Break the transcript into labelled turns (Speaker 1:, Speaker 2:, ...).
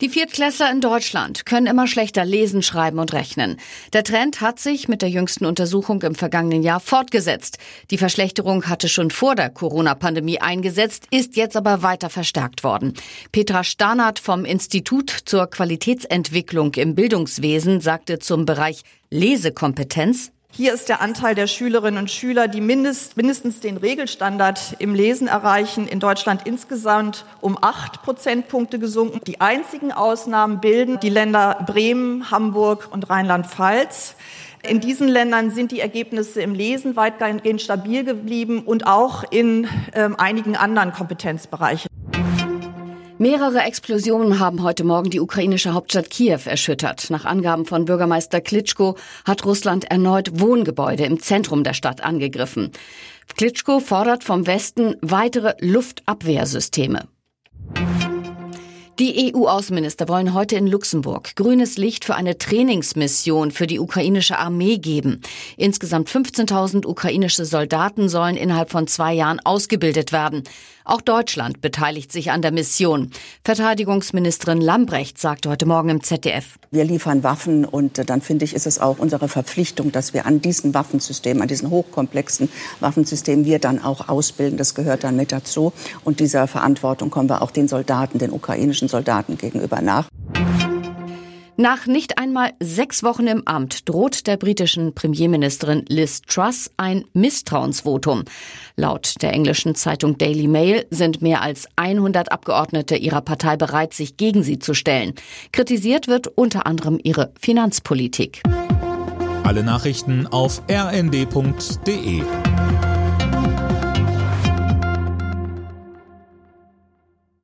Speaker 1: Die Viertklässler in Deutschland können immer schlechter lesen, schreiben und rechnen. Der Trend hat sich mit der jüngsten Untersuchung im vergangenen Jahr fortgesetzt. Die Verschlechterung hatte schon vor der Corona-Pandemie eingesetzt, ist jetzt aber weiter verstärkt worden. Petra Starnert vom Institut zur Qualitätsentwicklung im Bildungswesen sagte zum Bereich Lesekompetenz,
Speaker 2: hier ist der Anteil der Schülerinnen und Schüler, die mindest, mindestens den Regelstandard im Lesen erreichen, in Deutschland insgesamt um acht Prozentpunkte gesunken. Die einzigen Ausnahmen bilden die Länder Bremen, Hamburg und Rheinland-Pfalz. In diesen Ländern sind die Ergebnisse im Lesen weitgehend stabil geblieben und auch in äh, einigen anderen Kompetenzbereichen.
Speaker 1: Mehrere Explosionen haben heute Morgen die ukrainische Hauptstadt Kiew erschüttert. Nach Angaben von Bürgermeister Klitschko hat Russland erneut Wohngebäude im Zentrum der Stadt angegriffen. Klitschko fordert vom Westen weitere Luftabwehrsysteme. Die EU-Außenminister wollen heute in Luxemburg grünes Licht für eine Trainingsmission für die ukrainische Armee geben. Insgesamt 15.000 ukrainische Soldaten sollen innerhalb von zwei Jahren ausgebildet werden. Auch Deutschland beteiligt sich an der Mission. Verteidigungsministerin Lambrecht sagte heute Morgen im ZDF.
Speaker 3: Wir liefern Waffen und dann finde ich, ist es auch unsere Verpflichtung, dass wir an diesen Waffensystemen, an diesen hochkomplexen Waffensystemen wir dann auch ausbilden. Das gehört dann mit dazu. Und dieser Verantwortung kommen wir auch den Soldaten, den ukrainischen Soldaten gegenüber nach.
Speaker 1: Nach nicht einmal sechs Wochen im Amt droht der britischen Premierministerin Liz Truss ein Misstrauensvotum. Laut der englischen Zeitung Daily Mail sind mehr als 100 Abgeordnete ihrer Partei bereit, sich gegen sie zu stellen. Kritisiert wird unter anderem ihre Finanzpolitik.
Speaker 4: Alle Nachrichten auf rnd.de